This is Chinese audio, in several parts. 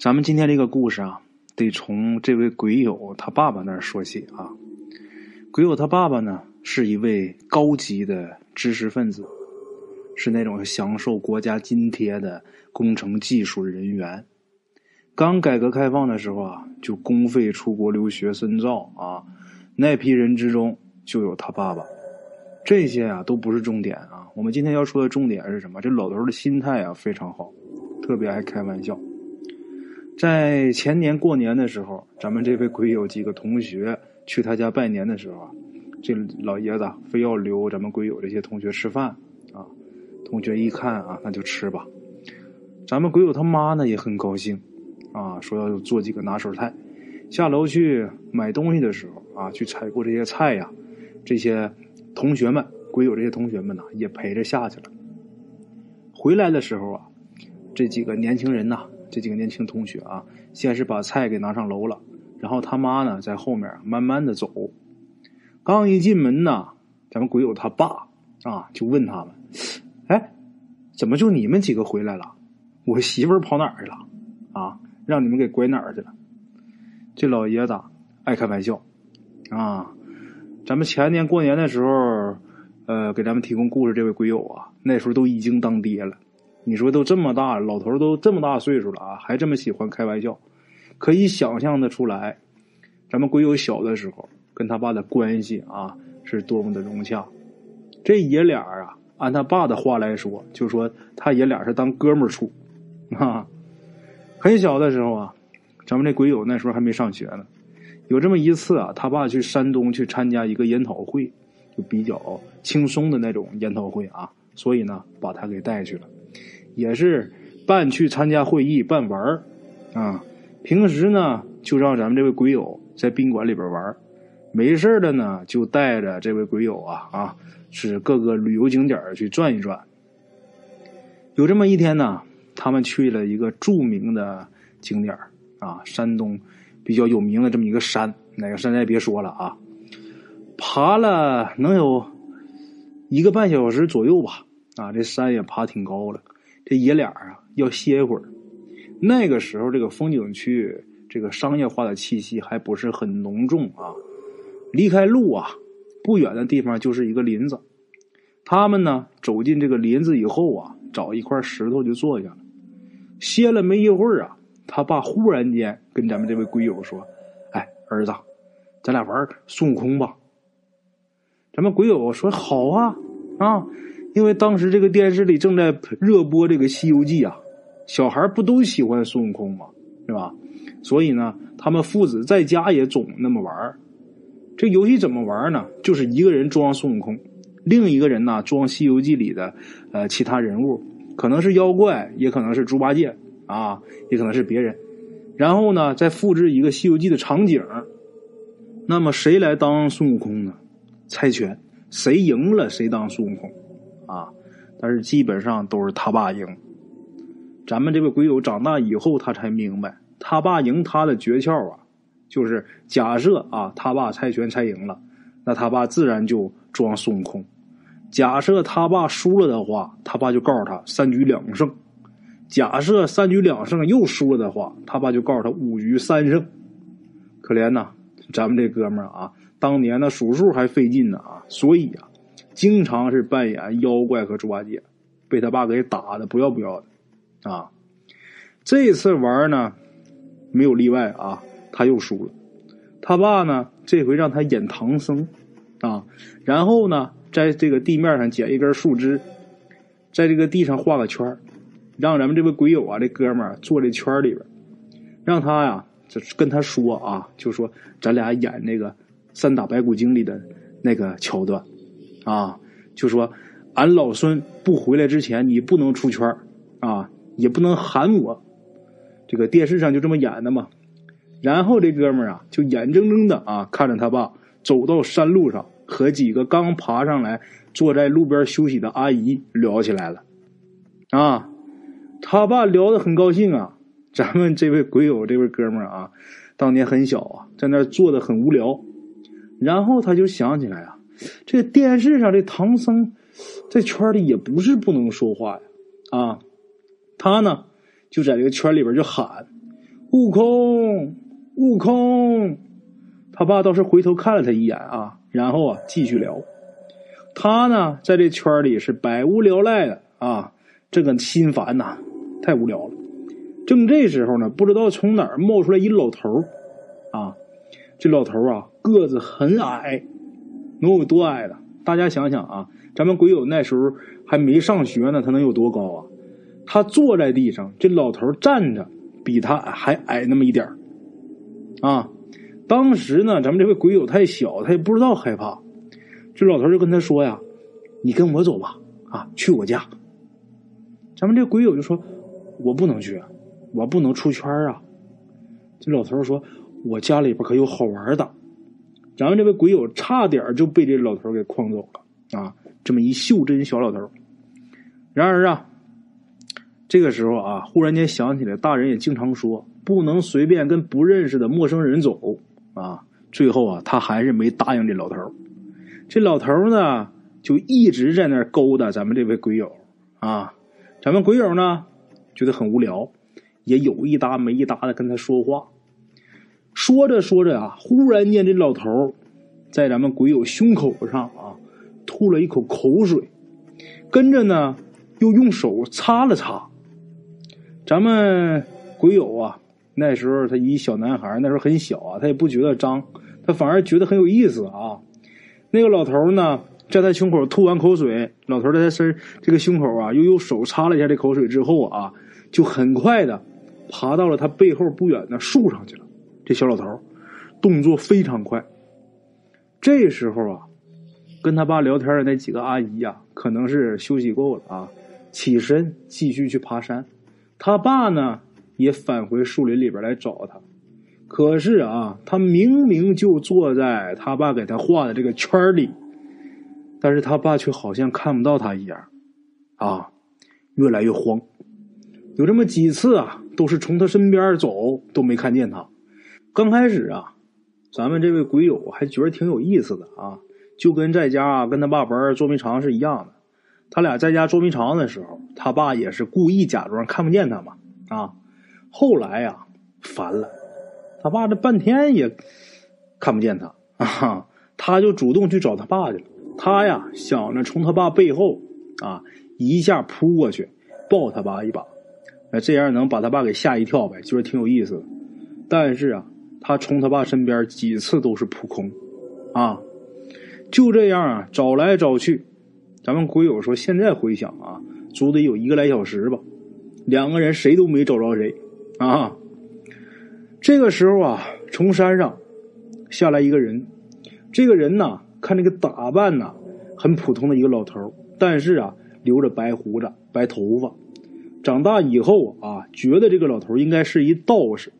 咱们今天这个故事啊，得从这位鬼友他爸爸那儿说起啊。鬼友他爸爸呢，是一位高级的知识分子，是那种享受国家津贴的工程技术人员。刚改革开放的时候啊，就公费出国留学深造啊。那批人之中就有他爸爸。这些啊都不是重点啊，我们今天要说的重点是什么？这老头的心态啊非常好，特别爱开玩笑。在前年过年的时候，咱们这位鬼友几个同学去他家拜年的时候啊，这老爷子非要留咱们鬼友这些同学吃饭啊。同学一看啊，那就吃吧。咱们鬼友他妈呢也很高兴啊，说要做几个拿手菜。下楼去买东西的时候啊，去采购这些菜呀，这些同学们鬼友这些同学们呢也陪着下去了。回来的时候啊，这几个年轻人呐。这几个年轻同学啊，先是把菜给拿上楼了，然后他妈呢在后面慢慢的走。刚一进门呢，咱们鬼友他爸啊就问他们：“哎，怎么就你们几个回来了？我媳妇儿跑哪儿去了？啊，让你们给拐哪儿去了？”这老爷子爱开玩笑啊。咱们前年过年的时候，呃，给咱们提供故事这位鬼友啊，那时候都已经当爹了。你说都这么大，老头都这么大岁数了啊，还这么喜欢开玩笑，可以想象的出来，咱们鬼友小的时候跟他爸的关系啊是多么的融洽。这爷俩啊，按他爸的话来说，就说他爷俩是当哥们儿处啊。很小的时候啊，咱们这鬼友那时候还没上学呢，有这么一次啊，他爸去山东去参加一个研讨会，就比较轻松的那种研讨会啊，所以呢，把他给带去了。也是半去参加会议，半玩儿啊。平时呢，就让咱们这位鬼友在宾馆里边玩儿，没事的呢，就带着这位鬼友啊啊，是各个旅游景点去转一转。有这么一天呢，他们去了一个著名的景点啊，山东比较有名的这么一个山，哪个山咱也别说了啊，爬了能有一个半小时左右吧，啊，这山也爬挺高了。这爷俩啊，要歇一会儿。那个时候，这个风景区这个商业化的气息还不是很浓重啊。离开路啊，不远的地方就是一个林子。他们呢，走进这个林子以后啊，找一块石头就坐下了。歇了没一会儿啊，他爸忽然间跟咱们这位鬼友说：“哎，儿子，咱俩玩孙悟空吧。”咱们鬼友说：“好啊，啊。”因为当时这个电视里正在热播这个《西游记》啊，小孩不都喜欢孙悟空吗？是吧？所以呢，他们父子在家也总那么玩这游戏怎么玩呢？就是一个人装孙悟空，另一个人呢装《西游记》里的呃其他人物，可能是妖怪，也可能是猪八戒啊，也可能是别人。然后呢，再复制一个《西游记》的场景。那么谁来当孙悟空呢？猜拳，谁赢了谁当孙悟空。啊，但是基本上都是他爸赢。咱们这位鬼友长大以后，他才明白，他爸赢他的诀窍啊，就是假设啊，他爸猜拳猜赢了，那他爸自然就装孙悟空；假设他爸输了的话，他爸就告诉他三局两胜；假设三局两胜又输了的话，他爸就告诉他五局三胜。可怜呐，咱们这哥们儿啊，当年呢数数还费劲呢啊，所以啊。经常是扮演妖怪和猪八戒，被他爸给打的不要不要的，啊！这次玩呢，没有例外啊，他又输了。他爸呢，这回让他演唐僧，啊，然后呢，在这个地面上捡一根树枝，在这个地上画个圈让咱们这位鬼友啊，这哥们儿坐这圈里边，让他呀，就跟他说啊，就说咱俩演那个《三打白骨精》里的那个桥段。啊，就说俺老孙不回来之前，你不能出圈啊，也不能喊我。这个电视上就这么演的嘛。然后这哥们儿啊，就眼睁睁的啊，看着他爸走到山路上，和几个刚爬上来坐在路边休息的阿姨聊起来了。啊，他爸聊得很高兴啊。咱们这位鬼友，这位哥们儿啊，当年很小啊，在那坐的很无聊。然后他就想起来啊。这电视上这唐僧在圈里也不是不能说话呀，啊，他呢就在这个圈里边就喊：“悟空，悟空。他爸倒是回头看了他一眼啊，然后啊继续聊。他呢在这圈里是百无聊赖的啊，这个心烦呐，太无聊了。正这时候呢，不知道从哪儿冒出来一老头啊，这老头啊个子很矮，能有多矮了？大家想想啊，咱们鬼友那时候还没上学呢，他能有多高啊？他坐在地上，这老头站着，比他还矮那么一点啊。当时呢，咱们这位鬼友太小，他也不知道害怕。这老头就跟他说呀：“你跟我走吧，啊，去我家。”咱们这鬼友就说：“我不能去，我不能出圈啊。”这老头说：“我家里边可有好玩的。”咱们这位鬼友差点就被这老头给诓走了啊！这么一袖珍小老头。然而啊，这个时候啊，忽然间想起来，大人也经常说，不能随便跟不认识的陌生人走。啊，最后啊，他还是没答应这老头这老头呢，就一直在那勾搭咱们这位鬼友啊。咱们鬼友呢，觉得很无聊，也有一搭没一搭的跟他说话。说着说着啊，忽然间这老头在咱们鬼友胸口上啊吐了一口口水，跟着呢又用手擦了擦。咱们鬼友啊。那时候他一小男孩，那时候很小啊，他也不觉得脏，他反而觉得很有意思啊。那个老头呢，在他胸口吐完口水，老头在他身这个胸口啊，又用手擦了一下这口水之后啊，就很快的爬到了他背后不远的树上去了。这小老头动作非常快。这时候啊，跟他爸聊天的那几个阿姨呀，可能是休息够了啊，起身继续去爬山。他爸呢？也返回树林里边来找他，可是啊，他明明就坐在他爸给他画的这个圈里，但是他爸却好像看不到他一样，啊，越来越慌。有这么几次啊，都是从他身边走都没看见他。刚开始啊，咱们这位鬼友还觉得挺有意思的啊，就跟在家跟他爸玩捉迷藏是一样的。他俩在家捉迷藏的时候，他爸也是故意假装看不见他嘛，啊。后来呀，烦了，他爸这半天也看不见他啊，他就主动去找他爸去了。他呀想着从他爸背后啊一下扑过去，抱他爸一把，那这样能把他爸给吓一跳呗，觉得挺有意思的。但是啊，他从他爸身边几次都是扑空啊，就这样啊找来找去，咱们鬼友说现在回想啊，足得有一个来小时吧，两个人谁都没找着谁。啊，这个时候啊，从山上下来一个人。这个人呢，看这个打扮呢，很普通的一个老头但是啊，留着白胡子、白头发。长大以后啊，觉得这个老头应该是一道士。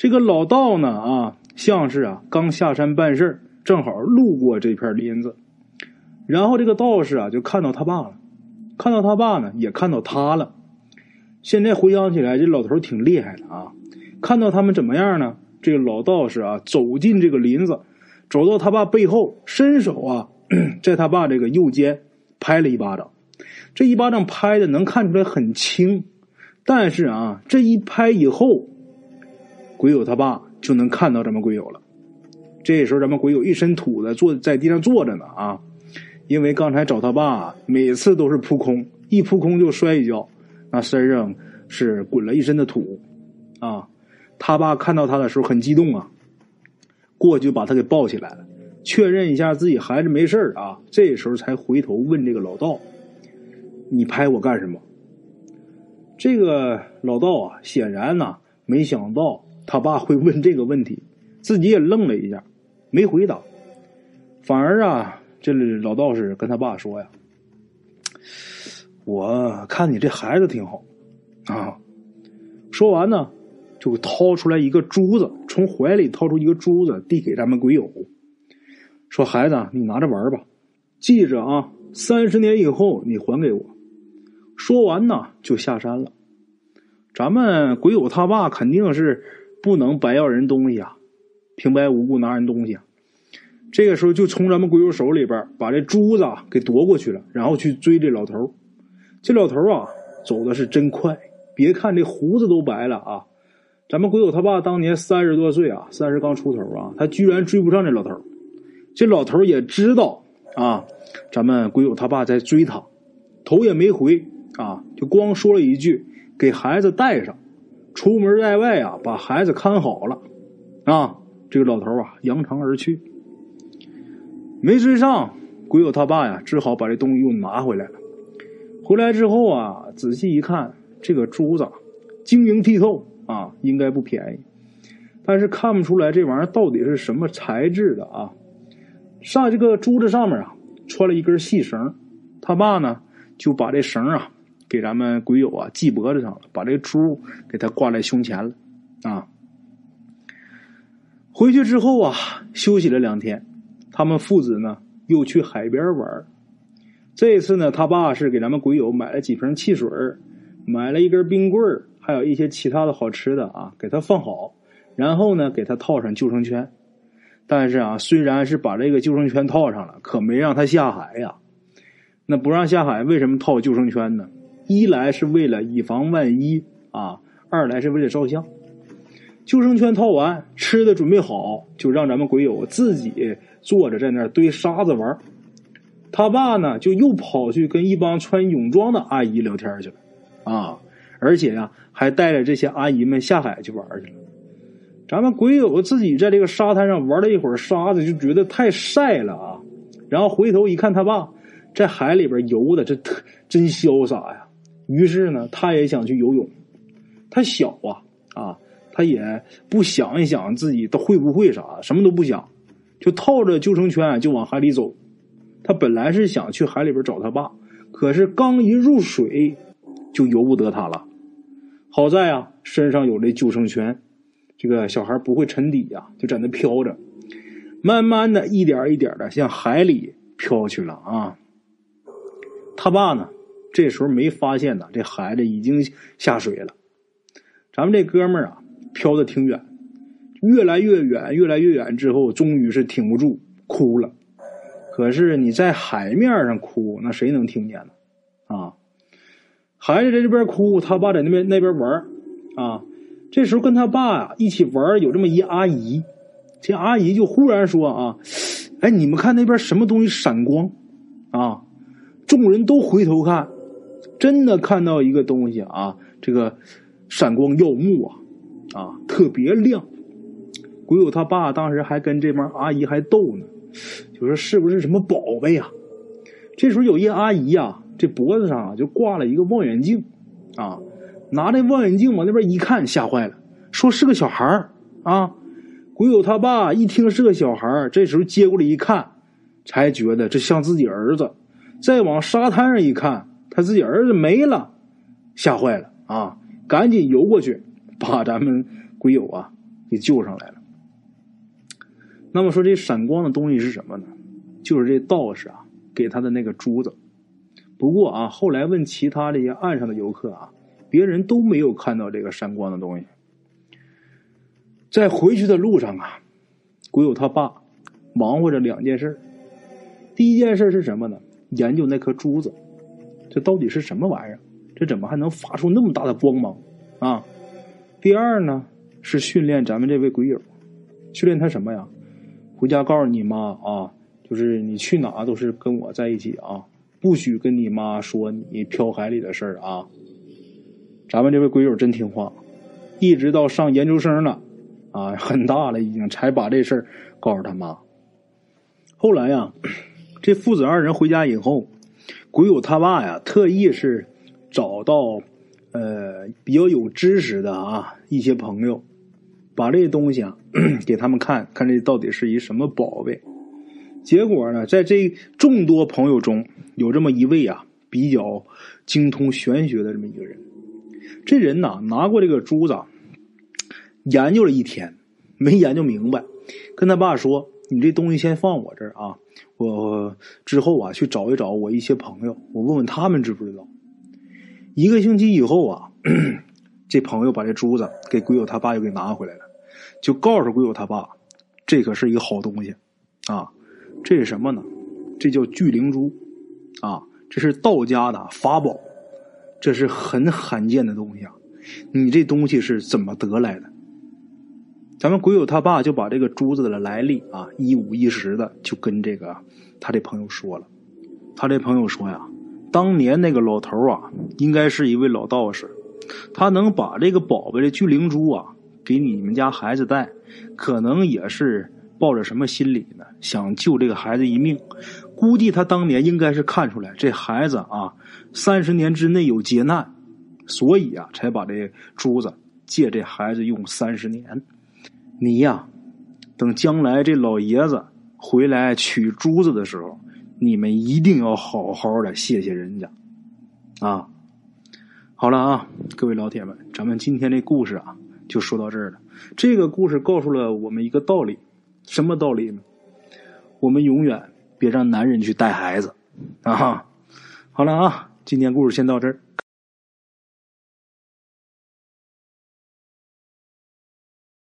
这个老道呢，啊，像是啊刚下山办事正好路过这片林子。然后这个道士啊，就看到他爸了，看到他爸呢，也看到他了。现在回想起来，这老头挺厉害的啊！看到他们怎么样呢？这个老道士啊，走进这个林子，走到他爸背后，伸手啊，在他爸这个右肩拍了一巴掌。这一巴掌拍的能看出来很轻，但是啊，这一拍以后，鬼友他爸就能看到咱们鬼友了。这时候咱们鬼友一身土的坐在地上坐着呢啊，因为刚才找他爸每次都是扑空，一扑空就摔一跤。那身上是滚了一身的土，啊，他爸看到他的时候很激动啊，过去就把他给抱起来了，确认一下自己孩子没事啊，这时候才回头问这个老道：“你拍我干什么？”这个老道啊，显然呢没想到他爸会问这个问题，自己也愣了一下，没回答，反而啊，这老道士跟他爸说呀。我看你这孩子挺好，啊！说完呢，就掏出来一个珠子，从怀里掏出一个珠子，递给咱们鬼友，说：“孩子，你拿着玩吧，记着啊，三十年以后你还给我。”说完呢，就下山了。咱们鬼友他爸肯定是不能白要人东西啊，平白无故拿人东西啊。这个时候就从咱们鬼友手里边把这珠子给夺过去了，然后去追这老头。这老头啊，走的是真快，别看这胡子都白了啊，咱们鬼友他爸当年三十多岁啊，三十刚出头啊，他居然追不上这老头这老头也知道啊，咱们鬼友他爸在追他，头也没回啊，就光说了一句：“给孩子带上，出门在外啊，把孩子看好了。”啊，这个老头啊，扬长而去，没追上。鬼友他爸呀，只好把这东西又拿回来了。回来之后啊，仔细一看，这个珠子晶莹剔透啊，应该不便宜。但是看不出来这玩意儿到底是什么材质的啊。上这个珠子上面啊，穿了一根细绳。他爸呢，就把这绳啊给咱们鬼友啊系脖子上了，把这珠给他挂在胸前了啊。回去之后啊，休息了两天，他们父子呢。又去海边玩这次呢，他爸是给咱们鬼友买了几瓶汽水买了一根冰棍还有一些其他的好吃的啊，给他放好，然后呢，给他套上救生圈。但是啊，虽然是把这个救生圈套上了，可没让他下海呀。那不让下海，为什么套救生圈呢？一来是为了以防万一啊，二来是为了照相。救生圈套完，吃的准备好，就让咱们鬼友自己。坐着在那儿堆沙子玩他爸呢就又跑去跟一帮穿泳装的阿姨聊天去了，啊，而且呀还带着这些阿姨们下海去玩去了。咱们鬼友自己在这个沙滩上玩了一会儿沙子，就觉得太晒了啊，然后回头一看他爸在海里边游的这特真潇洒呀，于是呢他也想去游泳。他小啊啊，他也不想一想自己都会不会啥，什么都不想。就套着救生圈就往海里走，他本来是想去海里边找他爸，可是刚一入水就由不得他了。好在啊，身上有这救生圈，这个小孩不会沉底呀，就在那飘着，慢慢的一点一点的向海里飘去了啊。他爸呢，这时候没发现呢，这孩子已经下水了。咱们这哥们儿啊，飘的挺远。越来越远，越来越远之后，终于是挺不住，哭了。可是你在海面上哭，那谁能听见呢？啊，孩子在这边哭，他爸在那边那边玩啊。这时候跟他爸呀一起玩，有这么一阿姨，这阿姨就忽然说啊：“哎，你们看那边什么东西闪光？”啊，众人都回头看，真的看到一个东西啊，这个闪光耀目啊，啊，特别亮。鬼友他爸当时还跟这帮阿姨还逗呢，就说是不是什么宝贝呀？这时候有一阿姨呀，这脖子上就挂了一个望远镜，啊，拿着望远镜往那边一看，吓坏了，说是个小孩啊。鬼友他爸一听是个小孩这时候接过来一看，才觉得这像自己儿子。再往沙滩上一看，他自己儿子没了，吓坏了啊！赶紧游过去，把咱们鬼友啊给救上来了。那么说这闪光的东西是什么呢？就是这道士啊给他的那个珠子。不过啊，后来问其他这些岸上的游客啊，别人都没有看到这个闪光的东西。在回去的路上啊，鬼友他爸忙活着两件事。第一件事是什么呢？研究那颗珠子，这到底是什么玩意儿？这怎么还能发出那么大的光芒啊？第二呢，是训练咱们这位鬼友，训练他什么呀？回家告诉你妈啊，就是你去哪都是跟我在一起啊，不许跟你妈说你漂海里的事儿啊。咱们这位鬼友真听话，一直到上研究生了啊，很大了已经，才把这事儿告诉他妈。后来呀，这父子二人回家以后，鬼友他爸呀，特意是找到呃比较有知识的啊一些朋友。把这些东西啊 给他们看看，这到底是一什么宝贝？结果呢，在这众多朋友中有这么一位啊，比较精通玄学的这么一个人。这人呐，拿过这个珠子，研究了一天，没研究明白，跟他爸说：“你这东西先放我这儿啊，我之后啊去找一找我一些朋友，我问问他们知不知道。”一个星期以后啊，这朋友把这珠子给鬼友他爸又给拿回来了。就告诉鬼友他爸，这可是一个好东西，啊，这是什么呢？这叫聚灵珠，啊，这是道家的法宝，这是很罕见的东西啊。你这东西是怎么得来的？咱们鬼友他爸就把这个珠子的来历啊，一五一十的就跟这个他这朋友说了。他这朋友说呀，当年那个老头啊，应该是一位老道士，他能把这个宝贝的聚灵珠啊给你们家孩子带，可能也是抱着什么心理呢？想救这个孩子一命。估计他当年应该是看出来这孩子啊，三十年之内有劫难，所以啊，才把这珠子借这孩子用三十年。你呀，等将来这老爷子回来取珠子的时候，你们一定要好好的谢谢人家，啊！好了啊，各位老铁们，咱们今天这故事啊，就说到这儿了。这个故事告诉了我们一个道理，什么道理呢？我们永远别让男人去带孩子啊！好了啊，今天故事先到这儿。